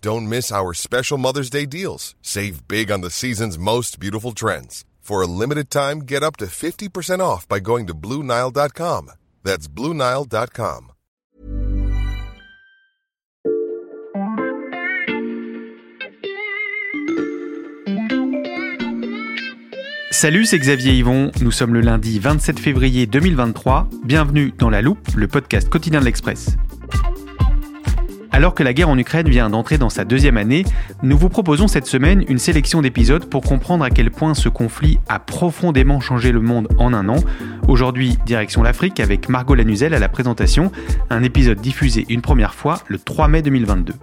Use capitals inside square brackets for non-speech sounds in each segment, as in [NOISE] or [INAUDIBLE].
Don't miss our special Mother's Day deals. Save big on the season's most beautiful trends. For a limited time, get up to 50% off by going to BlueNile.com. That's BlueNile.com. Salut, c'est Xavier Yvon. Nous sommes le lundi 27 février 2023. Bienvenue dans La Loupe, le podcast quotidien de l'Express. Alors que la guerre en Ukraine vient d'entrer dans sa deuxième année, nous vous proposons cette semaine une sélection d'épisodes pour comprendre à quel point ce conflit a profondément changé le monde en un an. Aujourd'hui, direction l'Afrique avec Margot Lanuzel à la présentation, un épisode diffusé une première fois le 3 mai 2022.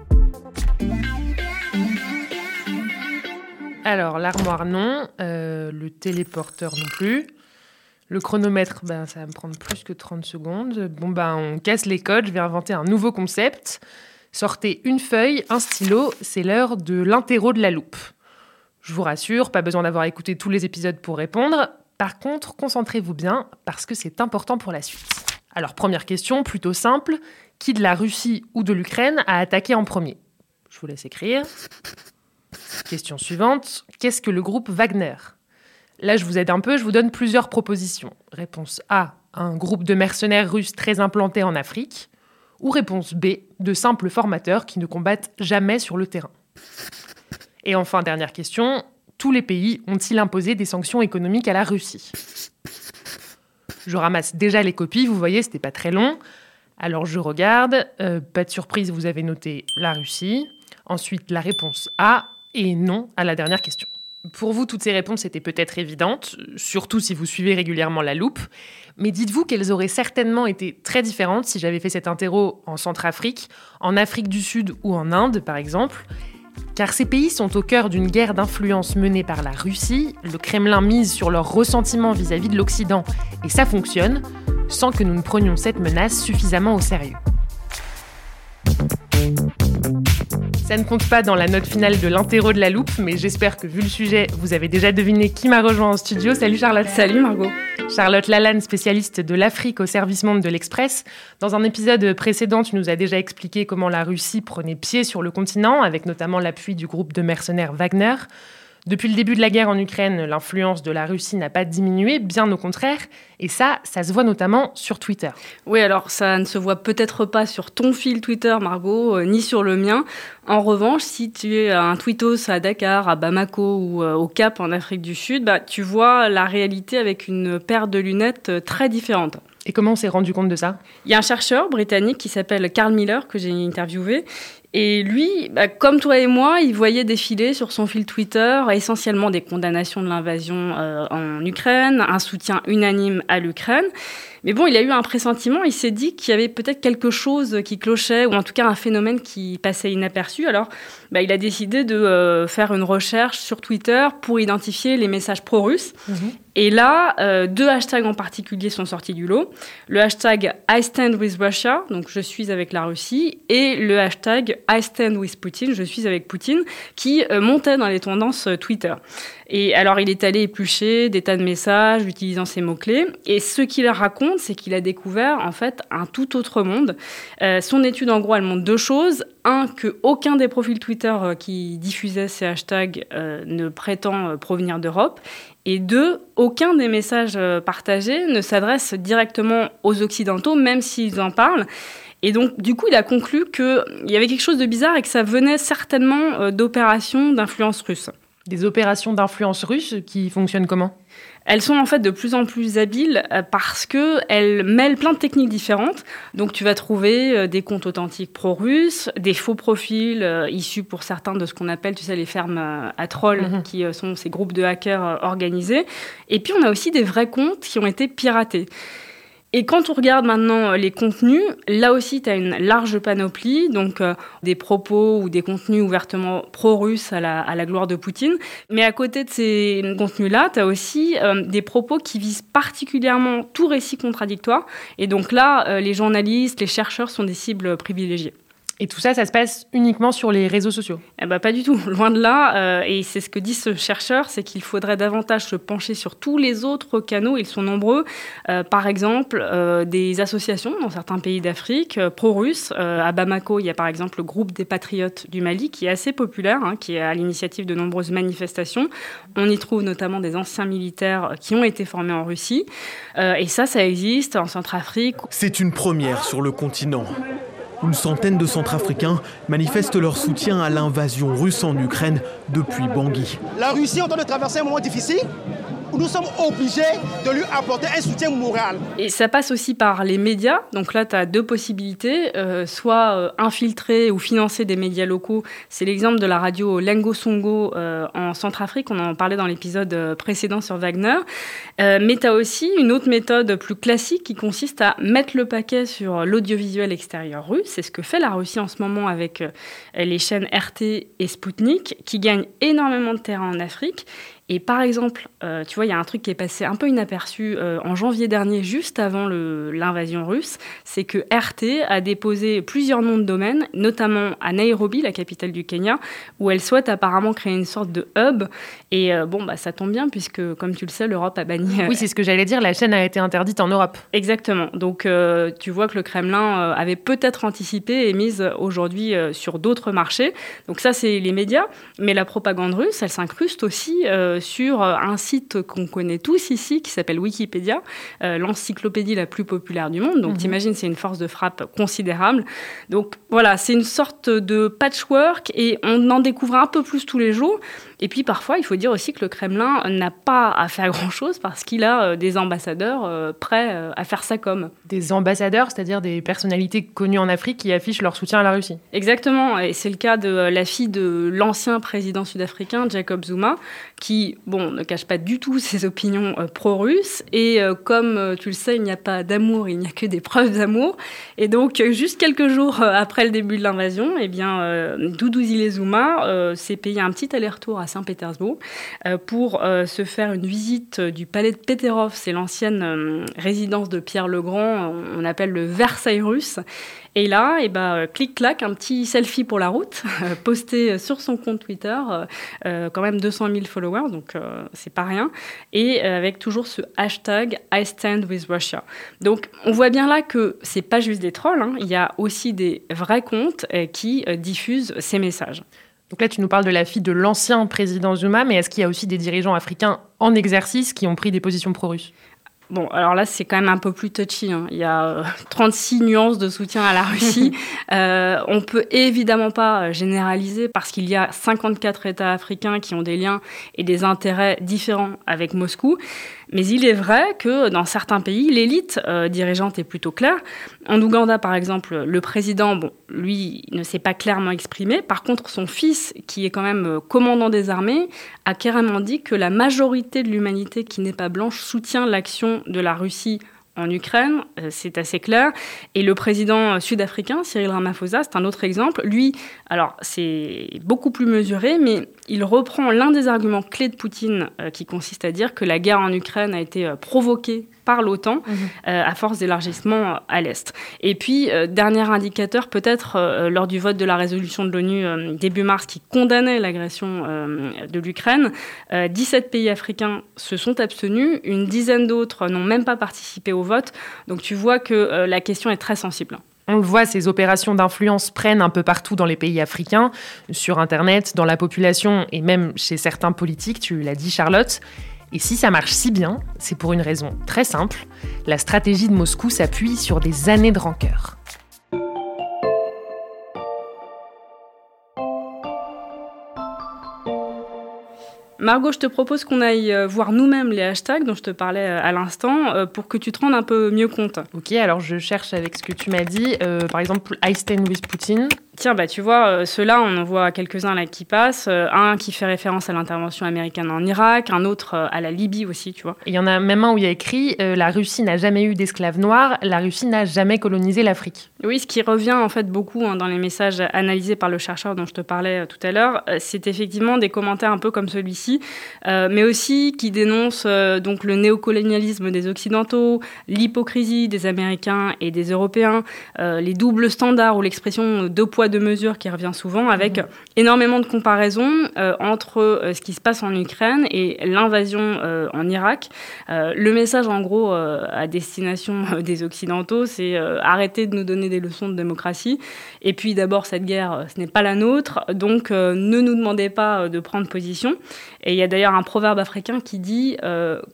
Alors, l'armoire, non. Euh, le téléporteur, non plus. Le chronomètre, ben, ça va me prendre plus que 30 secondes. Bon, ben, on casse les codes. Je vais inventer un nouveau concept. Sortez une feuille, un stylo. C'est l'heure de l'interro de la loupe. Je vous rassure, pas besoin d'avoir écouté tous les épisodes pour répondre. Par contre, concentrez-vous bien parce que c'est important pour la suite. Alors, première question, plutôt simple. Qui de la Russie ou de l'Ukraine a attaqué en premier? Je vous laisse écrire. Question suivante, qu'est-ce que le groupe Wagner? Là, je vous aide un peu, je vous donne plusieurs propositions. Réponse A, un groupe de mercenaires russes très implantés en Afrique. Ou réponse B, de simples formateurs qui ne combattent jamais sur le terrain. Et enfin, dernière question, tous les pays ont-ils imposé des sanctions économiques à la Russie? Je ramasse déjà les copies, vous voyez, c'était pas très long. Alors je regarde, euh, pas de surprise, vous avez noté la Russie. Ensuite, la réponse A, et non à la dernière question. Pour vous, toutes ces réponses étaient peut-être évidentes, surtout si vous suivez régulièrement la loupe, mais dites-vous qu'elles auraient certainement été très différentes si j'avais fait cet interro en Centrafrique, en Afrique du Sud ou en Inde, par exemple. Car ces pays sont au cœur d'une guerre d'influence menée par la Russie, le Kremlin mise sur leur ressentiment vis-à-vis de l'Occident, et ça fonctionne, sans que nous ne prenions cette menace suffisamment au sérieux. Ça ne compte pas dans la note finale de l'interro de la loupe, mais j'espère que vu le sujet, vous avez déjà deviné qui m'a rejoint en studio. Salut Charlotte. Salut Margot. Charlotte Lalanne, spécialiste de l'Afrique au service monde de l'Express. Dans un épisode précédent, tu nous as déjà expliqué comment la Russie prenait pied sur le continent, avec notamment l'appui du groupe de mercenaires Wagner. Depuis le début de la guerre en Ukraine, l'influence de la Russie n'a pas diminué, bien au contraire, et ça, ça se voit notamment sur Twitter. Oui, alors ça ne se voit peut-être pas sur ton fil Twitter, Margot, euh, ni sur le mien. En revanche, si tu es un tweetos à Dakar, à Bamako ou euh, au Cap en Afrique du Sud, bah, tu vois la réalité avec une paire de lunettes euh, très différente. Et comment on s'est rendu compte de ça? Il y a un chercheur britannique qui s'appelle Carl Miller, que j'ai interviewé, et lui, bah, comme toi et moi, il voyait défiler sur son fil Twitter essentiellement des condamnations de l'invasion euh, en Ukraine, un soutien unanime à l'Ukraine. Mais bon, il a eu un pressentiment, il s'est dit qu'il y avait peut-être quelque chose qui clochait, ou en tout cas un phénomène qui passait inaperçu. Alors, bah, il a décidé de euh, faire une recherche sur Twitter pour identifier les messages pro-russes. Mhm. Et là, euh, deux hashtags en particulier sont sortis du lot. Le hashtag I stand with Russia, donc je suis avec la Russie, et le hashtag I stand with Putin, je suis avec Poutine, qui euh, montait dans les tendances Twitter. Et alors, il est allé éplucher des tas de messages utilisant ces mots-clés. Et ce qu'il raconte, c'est qu'il a découvert, en fait, un tout autre monde. Euh, son étude, en gros, elle montre deux choses. Un, que aucun des profils Twitter euh, qui diffusaient ces hashtags euh, ne prétend provenir d'Europe. Et deux, aucun des messages partagés ne s'adresse directement aux Occidentaux, même s'ils en parlent. Et donc, du coup, il a conclu qu'il y avait quelque chose de bizarre et que ça venait certainement d'opérations d'influence russe. Des opérations d'influence russe qui fonctionnent comment? Elles sont en fait de plus en plus habiles euh, parce que elles mêlent plein de techniques différentes. Donc tu vas trouver euh, des comptes authentiques pro-russes, des faux profils euh, issus pour certains de ce qu'on appelle, tu sais, les fermes à trolls, mhm. qui sont ces groupes de hackers organisés. Et puis on a aussi des vrais comptes qui ont été piratés. Et quand on regarde maintenant euh, les contenus, là aussi, tu as une large panoplie, donc euh, des propos ou des contenus ouvertement pro-russes à la, gloire de Poutine. Mais à côté de ces contenus-là, tu as aussi euh, des propos qui visent particulièrement tout récit contradictoire. Et donc là, les journalistes, les chercheurs sont des cibles privilégiées. Et tout ça, ça se passe uniquement sur les réseaux sociaux eh ben, Pas du tout, loin de là. Euh, et c'est ce que dit ce chercheur, c'est qu'il faudrait davantage se pencher sur tous les autres canaux, ils sont nombreux. Euh, par exemple, euh, des associations dans certains pays d'Afrique, pro-russes. à Bamako, il y a par exemple le groupe des Patriotes du Mali, qui est assez populaire, hein, qui est à l'initiative de nombreuses manifestations. On y trouve notamment des anciens militaires qui ont été formés en Russie. et ça, ça existe en Centrafrique. C'est une première sur le continent. Une centaine de Centrafricains manifestent leur soutien à l'invasion russe en Ukraine depuis Bangui. La Russie est en train de traverser un moment difficile nous sommes obligés de lui apporter un soutien moral. Et ça passe aussi par les médias. Donc là, tu as deux possibilités. Euh, soit euh, infiltrer ou financer des médias locaux. C'est l'exemple de la radio Lengo Songo euh, en Centrafrique. On en parlait dans l'épisode précédent sur Wagner. mais tu as aussi une autre méthode plus classique qui consiste à mettre le paquet sur l'audiovisuel extérieur russe. C'est ce que fait la Russie en ce moment avec les chaînes RT et Sputnik, qui gagnent énormément de terrain en Afrique et par exemple, euh, tu vois, il y a un truc qui est passé un peu inaperçu euh, en janvier dernier, juste avant l'invasion russe, c'est que RT a déposé plusieurs noms de domaine, notamment à Nairobi, la capitale du Kenya, où elle souhaite apparemment créer une sorte de hub. Et euh, bon, bah, ça tombe bien, puisque, comme tu le sais, l'Europe a banni. Oui, c'est ce que j'allais dire, la chaîne a été interdite en Europe. Exactement. Donc, tu vois que le Kremlin avait peut-être anticipé et mise aujourd'hui sur d'autres marchés. Donc, ça, c'est les médias. Mais la propagande russe, elle s'incruste aussi sur euh, un site qu'on connaît tous ici, qui s'appelle Wikipédia, euh, l'encyclopédie la plus populaire du monde. Donc, mhm. t'imagines, c'est une force de frappe considérable. Donc, voilà, c'est une sorte de patchwork et on en découvre un peu plus tous les jours. Et puis parfois, il faut dire aussi que le Kremlin n'a pas à faire [LAUGHS] grand-chose parce qu'il a euh, des ambassadeurs euh, prêts euh, à faire ça comme. Des ambassadeurs, c'est-à-dire des personnalités connues en Afrique qui affichent leur soutien à la Russie. Exactement, et c'est le cas de la fille de l'ancien président sud-africain, Jacob Zuma, qui, bon, ne cache pas du tout ses opinions pro-russes. Et comme tu le sais, il n'y a pas d'amour, il n'y a que des preuves d'amour. Et donc, juste quelques jours après le début de l'invasion, eh bien, Doudou s'est payé un petit aller-retour à Saint-Pétersbourg euh, pour euh, se faire une visite du palais de Peterov. C'est l'ancienne euh, résidence de Pierre le Grand, on appelle le Versailles russe. Et là, eh ben, clic-clac, un petit selfie pour la route, [LAUGHS] posté sur son compte Twitter, quand même 200 000 followers, donc c'est pas rien, et avec toujours ce hashtag I stand with Russia. Donc on voit bien là que c'est pas juste des trolls, hein. il y a aussi des vrais comptes qui diffusent ces messages. Donc là, tu nous parles de la fille de l'ancien président Zuma, mais est-ce qu'il y a aussi des dirigeants africains en exercice qui ont pris des positions pro-russes? Bon, alors là, c'est quand même un peu plus touchy. Hein. Il y a 36 euh, [LAUGHS] nuances de soutien à la Russie. [LAUGHS] euh, on peut évidemment pas euh, généraliser parce qu'il y a 54 États africains qui ont des liens et des intérêts différents avec Moscou. Mais il est vrai que dans certains pays, l'élite euh, dirigeante est plutôt claire. En Ouganda, par exemple, le président, bon, lui, ne s'est pas clairement exprimé. Par contre, son fils, qui est quand même euh, commandant des armées, a carrément dit que la majorité de l'humanité qui n'est pas blanche soutient l'action de la Russie en Ukraine, euh, c'est assez clair. Et le président sud-africain, Cyril Ramaphosa, c'est un autre exemple. Lui, alors c'est beaucoup plus mesuré, mais il reprend l'un des arguments clés de Poutine, euh, qui consiste à dire que la guerre en Ukraine a été euh, provoquée par l'OTAN mhm. à force d'élargissement à l'Est. Et puis, dernier indicateur, peut-être lors du vote de la résolution de l'ONU début mars qui condamnait l'agression de l'Ukraine, 17 pays africains se sont abstenus, une dizaine d'autres n'ont même pas participé au vote. Donc tu vois que euh, la question est très sensible. On le voit, ces opérations d'influence prennent un peu partout dans les pays africains, sur Internet, dans la population et même chez certains politiques, tu l'as dit Charlotte. Et si ça marche si bien, c'est pour une raison très simple. La stratégie de Moscou s'appuie sur des années de rancœur. Margot, je te propose qu'on aille euh, voir nous-mêmes les hashtags dont je te parlais euh, à l'instant euh, pour que tu te rendes un peu mieux compte. Ok, alors je cherche avec ce que tu m'as dit. Euh, par exemple, I stand with Poutine. Tiens, bah, tu vois, euh, ceux-là, on en voit quelques-uns là qui passent. Euh, un qui fait référence à l'intervention américaine en Irak, un autre euh, à la Libye aussi, tu vois. Il y en a même un où il y a écrit euh, La Russie n'a jamais eu d'esclaves noirs, la Russie n'a jamais colonisé l'Afrique. Oui, ce qui revient en fait beaucoup hein, dans les messages analysés par le chercheur dont je te parlais euh, tout à l'heure, c'est effectivement des commentaires un peu comme celui-ci, euh, mais aussi qui dénoncent donc le néocolonialisme des Occidentaux, l'hypocrisie des Américains et des Européens, les doubles standards ou l'expression deux poids deux mesures qui revient souvent, avec énormément de comparaisons euh, entre euh, ce qui se passe en Ukraine et l'invasion euh, en Irak. Le message en gros à destination des Occidentaux, c'est arrêtez de nous donner des leçons de démocratie. Et puis d'abord, cette guerre, ce n'est pas la nôtre, donc ne nous demandez pas de prendre position. Et il y a d'ailleurs un proverbe africain qui dit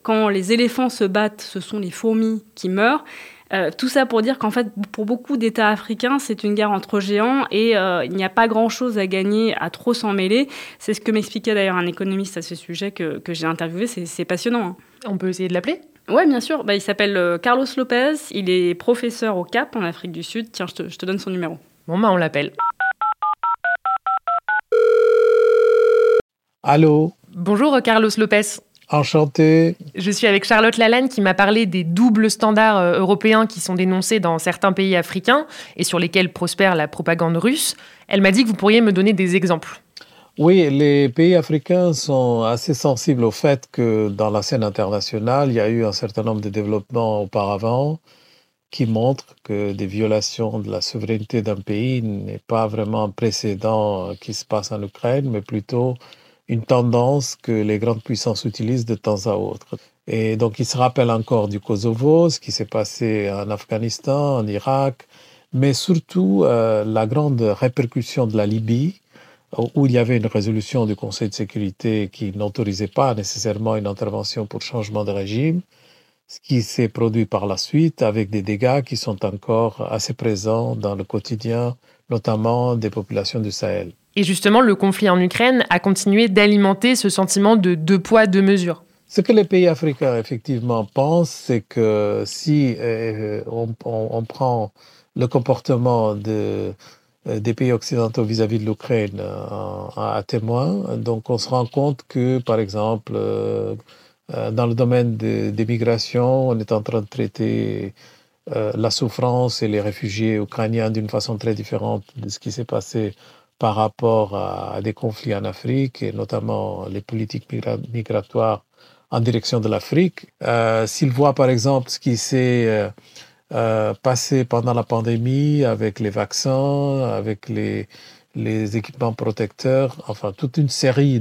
quand les éléphants se battent, ce sont les fourmis qui meurent. Euh, tout ça pour dire qu'en fait, pour beaucoup d'États africains, c'est une guerre entre géants et euh, il n'y a pas grand-chose à gagner à trop s'en mêler. C'est ce que m'expliquait d'ailleurs un économiste à ce sujet que, que j'ai interviewé. C'est passionnant. hein. On peut essayer de l'appeler? Ouais, bien sûr. Bah, il s'appelle euh, Carlos Lopez. Il est professeur au Cap en Afrique du Sud. Tiens, je te, je te donne son numéro. Bon, bah on l'appelle. Allô, Bonjour Carlos Lopez. Enchanté. Je suis avec Charlotte Lalanne qui m'a parlé des doubles standards euh, européens qui sont dénoncés dans certains pays africains et sur lesquels prospère la propagande russe. Elle m'a dit que vous pourriez me donner des exemples. Oui, les pays africains sont assez sensibles au fait que dans la scène internationale, il y a eu un certain nombre de développements auparavant qui montrent que des violations de la souveraineté d'un pays n'est pas vraiment un précédent qui se passe en Ukraine, mais plutôt une tendance que les grandes puissances utilisent de temps à autre. Et donc, ils se rappellent encore du Kosovo, ce qui s'est passé en Afghanistan, en Irak, mais surtout euh, la grande répercussion de la Libye, où il y avait une résolution du Conseil de sécurité qui n'autorisait pas nécessairement une intervention pour changement de régime, ce qui s'est produit par la suite avec des dégâts qui sont encore assez présents dans le quotidien, notamment des populations du Sahel. Et justement, le conflit en Ukraine a continué d'alimenter ce sentiment de deux poids, deux mesures. Ce que les pays africains effectivement pensent, c'est que si euh, on, on- on prend le comportement de, euh, des pays occidentaux vis-à-vis de l'Ukraine euh, à, à témoin, donc on se rend compte que, par exemple, euh, dans le domaine de- des migrations, on est en train de traiter euh, la souffrance et les réfugiés ukrainiens d'une façon très différente de ce qui s'est passé par rapport à, des conflits en Afrique et notamment les politiques migra- migratoires en direction de l'Afrique. Euh, S'il voit par exemple ce qui s'est euh, euh, passé pendant la pandémie avec les vaccins, avec les, équipements protecteurs, enfin toute une série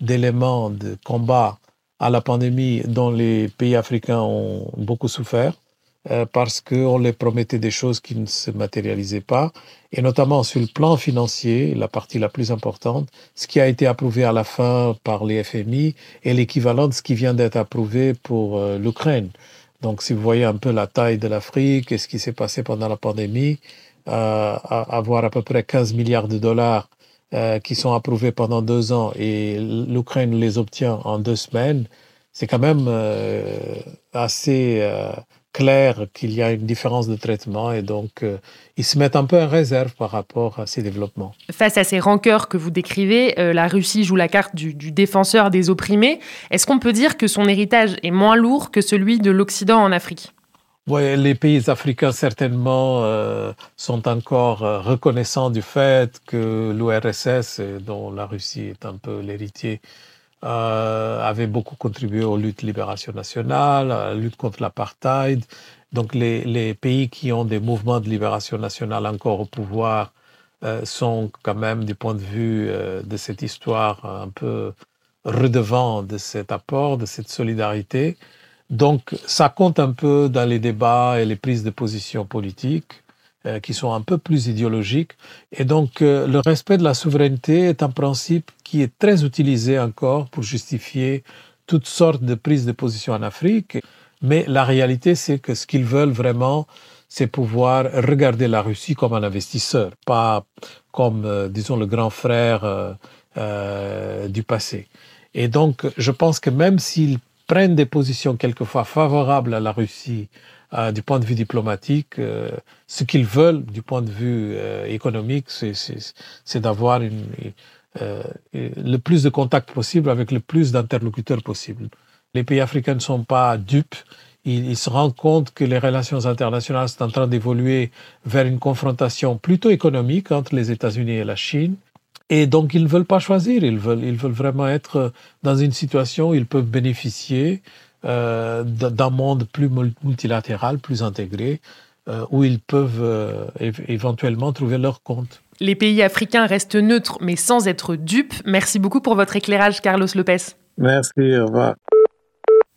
d'éléments de combat à la pandémie dont les pays africains ont beaucoup souffert euh, parce qu'on les promettait des choses qui ne se matérialisaient pas, et notamment sur le plan financier, la partie la plus importante, ce qui a été approuvé à la fin par les FMI est l'équivalent de ce qui vient d'être approuvé pour euh, l'Ukraine. Donc si vous voyez un peu la taille de l'Afrique et ce qui s'est passé pendant la pandémie, euh, avoir à peu près 15 milliards de dollars euh, qui sont approuvés pendant deux ans et l'Ukraine les obtient en deux semaines, c'est quand même euh, assez euh, clair qu'il y a une différence de traitement et donc euh, ils se mettent un peu en réserve par rapport à ces développements. Face à ces rancœurs que vous décrivez, euh, la Russie joue la carte du, du défenseur des opprimés. Est-ce qu'on peut dire que son héritage est moins lourd que celui de l'Occident en Afrique? Ouais, les pays africains certainement euh, sont encore euh, reconnaissants du fait que l'URSS, dont la Russie est un peu l'héritier, euh, avait beaucoup contribué aux luttes de libération nationale, à la lutte contre l'apartheid. Donc les, les pays qui ont des mouvements de libération nationale encore au pouvoir euh, sont quand même, du point de vue euh, de cette histoire, un peu redevants de cet apport, de cette solidarité. Donc, ça compte un peu dans les débats et les prises de position politiques euh, qui sont un peu plus idéologiques. Et donc, euh, le respect de la souveraineté est un principe qui est très utilisé encore pour justifier toutes sortes de prises de position en Afrique. Mais la réalité, c'est que ce qu'ils veulent vraiment, c'est pouvoir regarder la Russie comme un investisseur, pas comme, euh, disons, le grand frère du passé. Et donc, je pense que même s'ils prennent des positions quelquefois favorables à la Russie euh, du point de vue diplomatique, euh, ce qu'ils veulent du point de vue euh, économique, c'est d'avoir le plus de contacts possible avec le plus d'interlocuteurs possible. Les pays africains ne sont pas dupes. Ils, ils, se rendent compte que les relations internationales sont en train d'évoluer vers une confrontation plutôt économique entre les États-Unis et la Chine. Et donc, ils ne veulent pas choisir. Ils veulent, ils veulent vraiment être dans une situation où ils peuvent bénéficier euh, d'un monde plus multilatéral, plus intégré, euh, où ils peuvent euh, éventuellement trouver leur compte. Les pays africains restent neutres, mais sans être dupes. Merci beaucoup pour votre éclairage, Carlos Lopez. Merci, au revoir.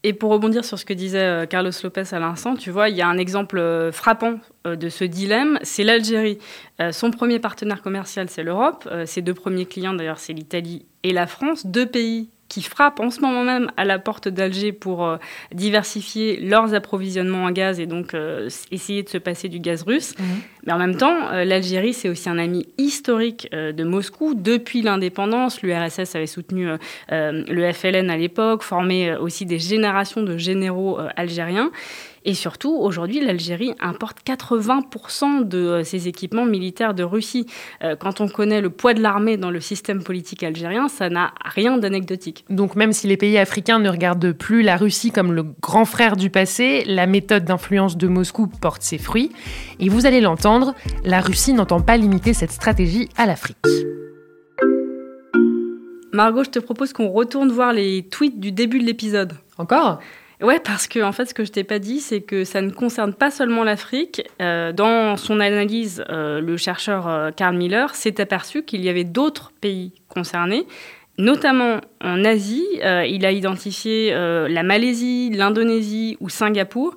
Et pour rebondir sur ce que disait Carlos Lopez à l'instant, tu vois, il y a un exemple frappant de ce dilemme, c'est l'Algérie. Son premier partenaire commercial, c'est l'Europe. Ses deux premiers clients, d'ailleurs, c'est l'Italie et la France. Deux pays qui frappent en ce moment même à la porte d'Alger pour euh, diversifier leurs approvisionnements en gaz et donc euh, essayer de se passer du gaz russe. Mhm. Mais en même temps, euh, l'Algérie, c'est aussi un ami historique de Moscou. Depuis l'indépendance, l'URSS avait soutenu le FLN à l'époque, formé aussi des générations de généraux algériens. Et surtout, aujourd'hui, l'Algérie importe 80% de euh, ses équipements militaires de Russie. Euh, quand on connaît le poids de l'armée dans le système politique algérien, ça n'a rien d'anecdotique. Donc même si les pays africains ne regardent plus la Russie comme le grand frère du passé, la méthode d'influence de Moscou porte ses fruits. Et vous allez l'entendre, la Russie n'entend pas limiter cette stratégie à l'Afrique. Margot, je te propose qu'on retourne voir les tweets du début de l'épisode. Encore? Ouais, parce que en fait, ce que je t'ai pas dit, c'est que ça ne concerne pas seulement l'Afrique. Euh, dans son analyse, euh, le chercheur euh, Karl Miller s'est aperçu qu'il y avait d'autres pays concernés, notamment en Asie. il a identifié la Malaisie, l'Indonésie ou Singapour.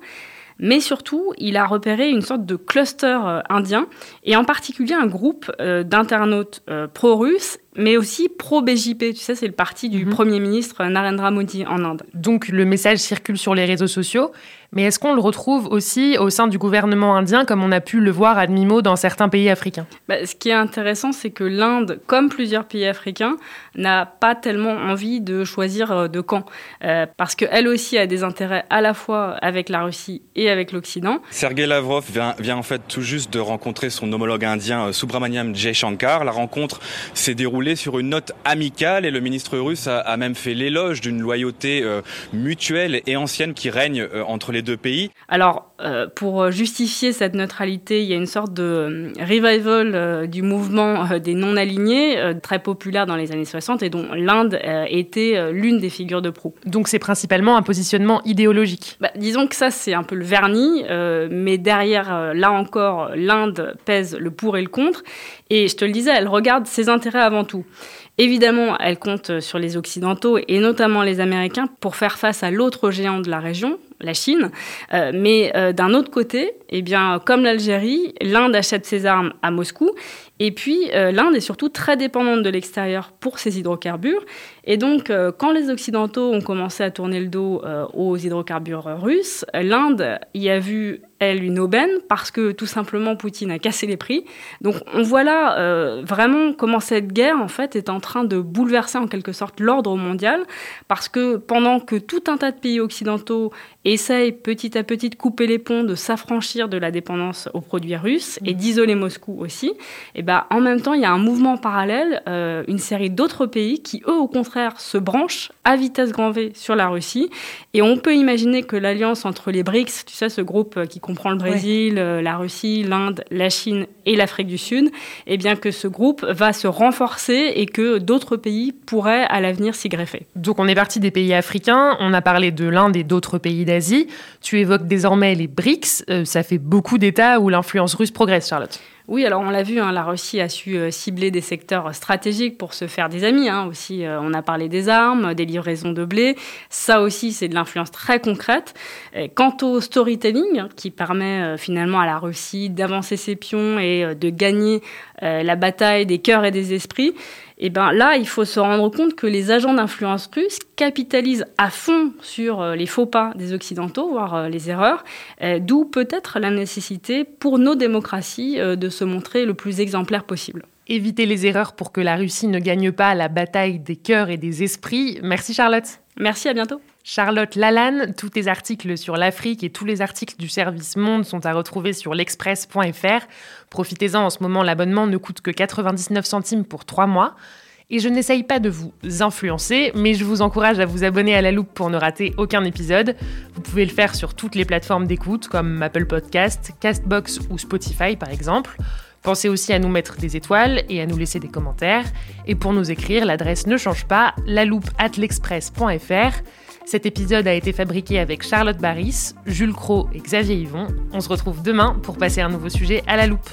Mais surtout, il a repéré une sorte de cluster indien, et en particulier un groupe d'internautes pro-russes mais aussi pro-BJP. Tu sais, c'est le parti du mhm. Premier ministre Narendra Modi en Inde. Donc le message circule sur les réseaux sociaux, mais est-ce qu'on le retrouve aussi au sein du gouvernement indien, comme on a pu le voir à demi-mot dans certains pays africains? Bah, Ce qui est intéressant, c'est que l'Inde, comme plusieurs pays africains, n'a pas tellement envie de choisir euh, de camp, euh, parce qu'elle aussi a des intérêts à la fois avec la Russie et avec l'Occident. Sergei Lavrov vient, vient, en fait tout juste de rencontrer son homologue indien euh, Subramaniam Jaishankar. La rencontre s'est déroulée sur une note amicale et le ministre russe a, même fait l'éloge d'une loyauté euh, mutuelle et ancienne qui règne euh, entre les deux pays. Alors, euh, pour justifier cette neutralité, il y a une sorte de revival du mouvement des non-alignés, très populaire dans les années 60 et dont l'Inde était l'une des figures de proue. Donc c'est principalement un positionnement idéologique bah, Disons que ça, c'est un peu le vernis, mais derrière, là encore, l'Inde pèse le pour et le contre. Et je te le disais, elle regarde ses intérêts avant tout. Évidemment, elle compte sur les Occidentaux et notamment les Américains pour faire face à l'autre géant de la région, la Chine. Euh, mais euh, d'un autre côté, eh bien, comme l'Algérie, l'Inde achète ses armes à Moscou. Et puis, euh, l'Inde est surtout très dépendante de l'extérieur pour ses hydrocarbures. Et donc, quand les Occidentaux ont commencé à tourner le dos aux hydrocarbures russes, l'Inde y a vu elle, une aubaine parce que tout simplement Poutine a cassé les prix. Donc on voit là vraiment comment cette guerre en fait est en train de bouleverser en quelque sorte l'ordre mondial parce que pendant que tout un tas de pays occidentaux essayent petit à petit de couper les ponts, de s'affranchir de la dépendance aux produits russes et d'isoler Moscou aussi, et eh ben en même temps il y a un mouvement parallèle, euh, une série d'autres pays qui eux au contraire se branchent à vitesse grand V sur la Russie. Et on peut imaginer que l'alliance entre les BRICS, tu sais ce groupe qui comprend le Brésil, euh, la Russie, l'Inde, la Chine et l'Afrique du Sud, et eh bien que ce groupe va se renforcer et que d'autres pays pourraient à l'avenir s'y greffer. Donc on est parti des pays africains, on a parlé de l'Inde et d'autres pays d'Asie. Tu évoques désormais les BRICS, euh, ça fait beaucoup d'États où l'influence russe progresse, Charlotte. Oui, alors on l'a vu, hein, la Russie a su euh, cibler des secteurs stratégiques pour se faire des amis. Hein, aussi, euh, on a parlé des armes, des livraisons de blé. Ça aussi, c'est de l'influence très concrète. quant au storytelling, hein, qui permet euh, finalement à la Russie d'avancer ses pions et de gagner la bataille des cœurs et des esprits, et eh ben là, il faut se rendre compte que les agents d'influence russes capitalisent à fond sur euh, les faux pas des Occidentaux, voire euh, les erreurs, euh, d'où peut-être la nécessité pour nos démocraties de se montrer le plus exemplaire possible. éviter les erreurs pour que la Russie ne gagne pas la bataille des cœurs et des esprits. Merci Charlotte. Merci, à bientôt. Charlotte Lalanne, tous tes articles sur l'Afrique et tous les articles du service Monde sont à retrouver sur l'express.fr. Profitez-en, en ce moment l'abonnement ne coûte que 99 centimes pour trois mois. Et je n'essaye pas de vous influencer, mais je vous encourage à vous abonner à la loupe pour ne rater aucun épisode. Vous pouvez le faire sur toutes les plateformes d'écoute comme Apple Podcast, Castbox ou Spotify par exemple. Pensez aussi à nous mettre des étoiles et à nous laisser des commentaires. Et pour nous écrire, l'adresse ne change pas, la loupe at l'express.fr. Cet épisode a été fabriqué avec Charlotte Baris, Jules Cro et Xavier Yvon. On se retrouve demain pour passer un nouveau sujet à la loupe.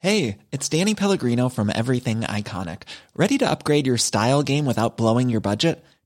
Hey, it's Danny Pellegrino from Everything Iconic. Ready to upgrade your style game without blowing your budget?